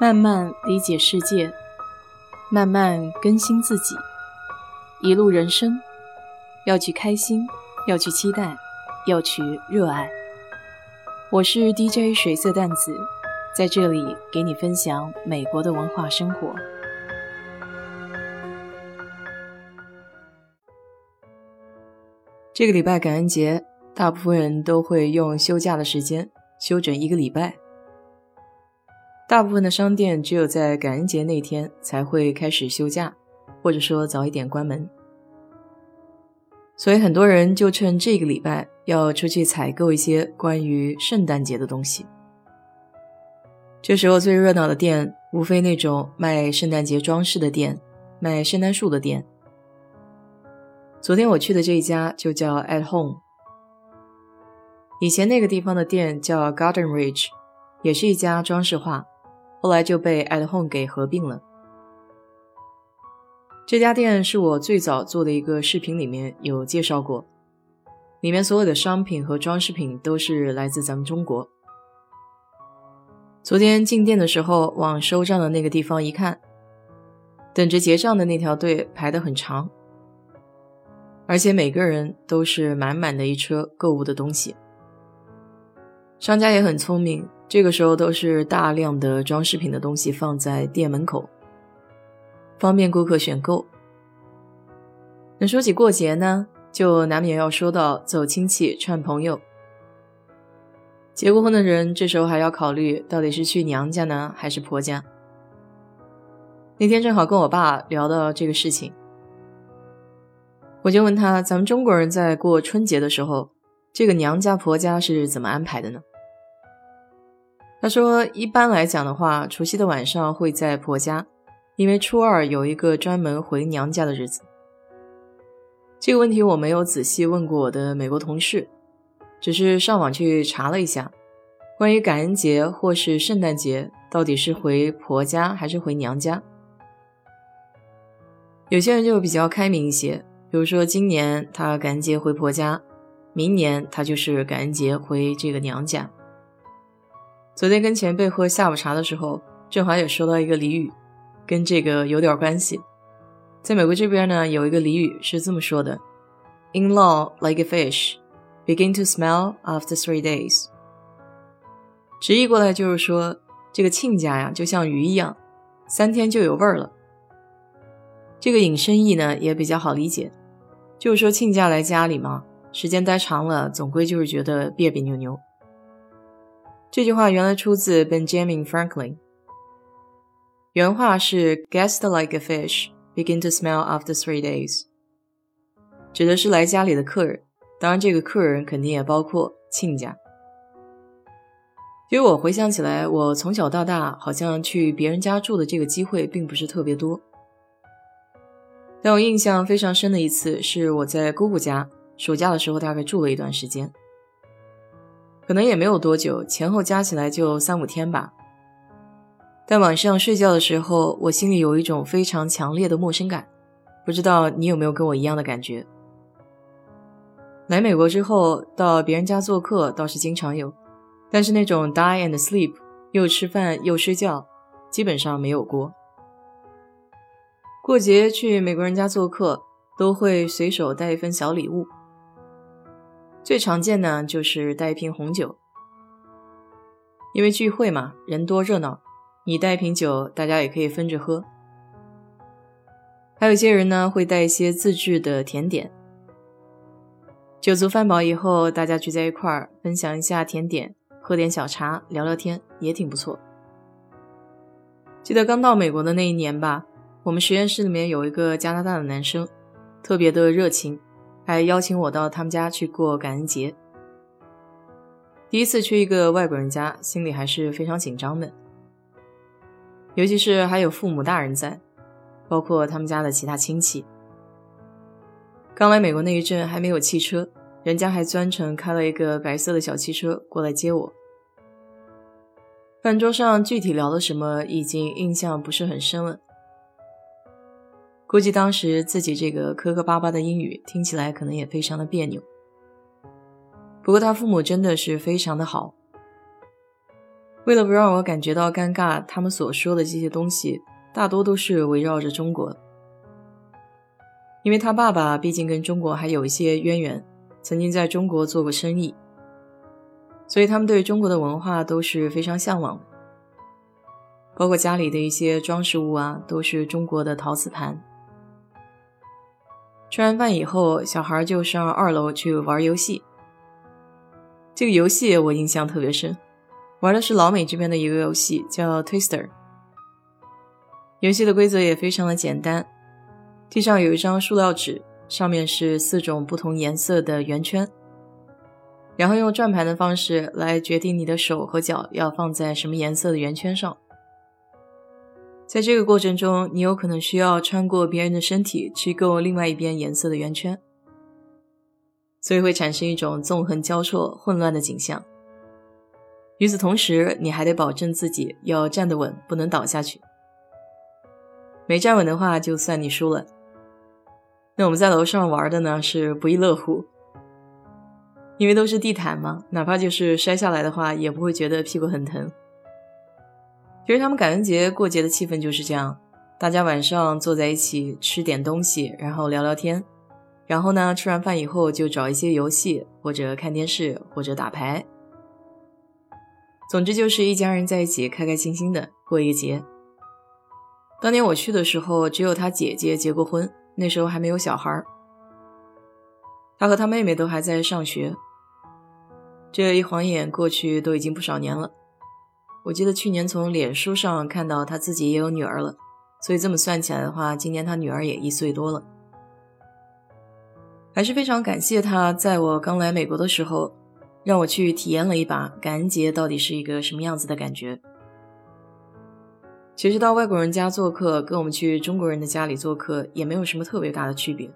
慢慢理解世界，慢慢更新自己。一路人生，要去开心，要去期待，要去热爱。我是 DJ 水色淡子，在这里给你分享美国的文化生活。这个礼拜感恩节，大部分人都会用休假的时间休整一个礼拜。大部分的商店只有在感恩节那天才会开始休假，或者说早一点关门。所以很多人就趁这个礼拜要出去采购一些关于圣诞节的东西。这时候最热闹的店无非那种卖圣诞节装饰的店、卖圣诞树的店。昨天我去的这一家就叫 At Home，以前那个地方的店叫 Garden Ridge，也是一家装饰画。后来就被 At Home 给合并了。这家店是我最早做的一个视频，里面有介绍过，里面所有的商品和装饰品都是来自咱们中国。昨天进店的时候，往收账的那个地方一看，等着结账的那条队排得很长，而且每个人都是满满的一车购物的东西。商家也很聪明。这个时候都是大量的装饰品的东西放在店门口，方便顾客选购。那说起过节呢，就难免要说到走亲戚串朋友。结过婚的人这时候还要考虑到底是去娘家呢还是婆家。那天正好跟我爸聊到这个事情，我就问他：咱们中国人在过春节的时候，这个娘家婆家是怎么安排的呢？他说：“一般来讲的话，除夕的晚上会在婆家，因为初二有一个专门回娘家的日子。”这个问题我没有仔细问过我的美国同事，只是上网去查了一下，关于感恩节或是圣诞节到底是回婆家还是回娘家。有些人就比较开明一些，比如说今年他感恩节回婆家，明年他就是感恩节回这个娘家。昨天跟前辈喝下午茶的时候，正好也说到一个俚语，跟这个有点关系。在美国这边呢，有一个俚语是这么说的：“In-law like a fish, begin to smell after three days。”直译过来就是说，这个亲家呀，就像鱼一样，三天就有味儿了。这个引申义呢，也比较好理解，就是说亲家来家里嘛，时间待长了，总归就是觉得别别扭扭。这句话原来出自 Benjamin Franklin。原话是 “Guest like a fish begin to smell after three days”，指的是来家里的客人。当然，这个客人肯定也包括亲家。其实我回想起来，我从小到大好像去别人家住的这个机会并不是特别多。但我印象非常深的一次是我在姑姑家暑假的时候，大概住了一段时间。可能也没有多久，前后加起来就三五天吧。但晚上睡觉的时候，我心里有一种非常强烈的陌生感，不知道你有没有跟我一样的感觉？来美国之后，到别人家做客倒是经常有，但是那种 die and sleep，又吃饭又睡觉，基本上没有过。过节去美国人家做客，都会随手带一份小礼物。最常见呢，就是带一瓶红酒，因为聚会嘛，人多热闹，你带一瓶酒，大家也可以分着喝。还有些人呢，会带一些自制的甜点。酒足饭饱以后，大家聚在一块儿，分享一下甜点，喝点小茶，聊聊天，也挺不错。记得刚到美国的那一年吧，我们实验室里面有一个加拿大的男生，特别的热情。还邀请我到他们家去过感恩节。第一次去一个外国人家，心里还是非常紧张的，尤其是还有父母大人在，包括他们家的其他亲戚。刚来美国那一阵还没有汽车，人家还专程开了一个白色的小汽车过来接我。饭桌上具体聊了什么，已经印象不是很深了。估计当时自己这个磕磕巴巴的英语听起来可能也非常的别扭。不过他父母真的是非常的好。为了不让我感觉到尴尬，他们所说的这些东西大多都是围绕着中国，因为他爸爸毕竟跟中国还有一些渊源，曾经在中国做过生意，所以他们对中国的文化都是非常向往。包括家里的一些装饰物啊，都是中国的陶瓷盘。吃完饭以后，小孩就上二楼去玩游戏。这个游戏我印象特别深，玩的是老美这边的一个游戏，叫 Twister。游戏的规则也非常的简单，地上有一张塑料纸，上面是四种不同颜色的圆圈，然后用转盘的方式来决定你的手和脚要放在什么颜色的圆圈上。在这个过程中，你有可能需要穿过别人的身体去够另外一边颜色的圆圈，所以会产生一种纵横交错、混乱的景象。与此同时，你还得保证自己要站得稳，不能倒下去。没站稳的话，就算你输了。那我们在楼上玩的呢，是不亦乐乎，因为都是地毯嘛，哪怕就是摔下来的话，也不会觉得屁股很疼。其实他们感恩节过节的气氛就是这样，大家晚上坐在一起吃点东西，然后聊聊天，然后呢，吃完饭以后就找一些游戏，或者看电视，或者打牌。总之就是一家人在一起，开开心心的过一个节。当年我去的时候，只有他姐姐结过婚，那时候还没有小孩儿，他和他妹妹都还在上学。这一晃眼过去都已经不少年了。我记得去年从脸书上看到他自己也有女儿了，所以这么算起来的话，今年他女儿也一岁多了。还是非常感谢他，在我刚来美国的时候，让我去体验了一把感恩节到底是一个什么样子的感觉。其实到外国人家做客，跟我们去中国人的家里做客也没有什么特别大的区别，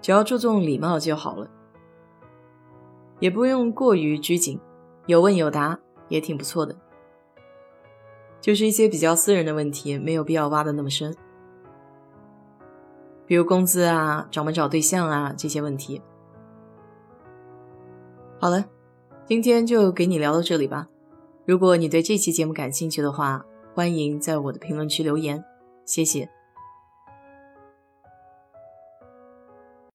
只要注重礼貌就好了，也不用过于拘谨，有问有答也挺不错的。就是一些比较私人的问题，没有必要挖的那么深，比如工资啊、找没找对象啊这些问题。好了，今天就给你聊到这里吧。如果你对这期节目感兴趣的话，欢迎在我的评论区留言，谢谢。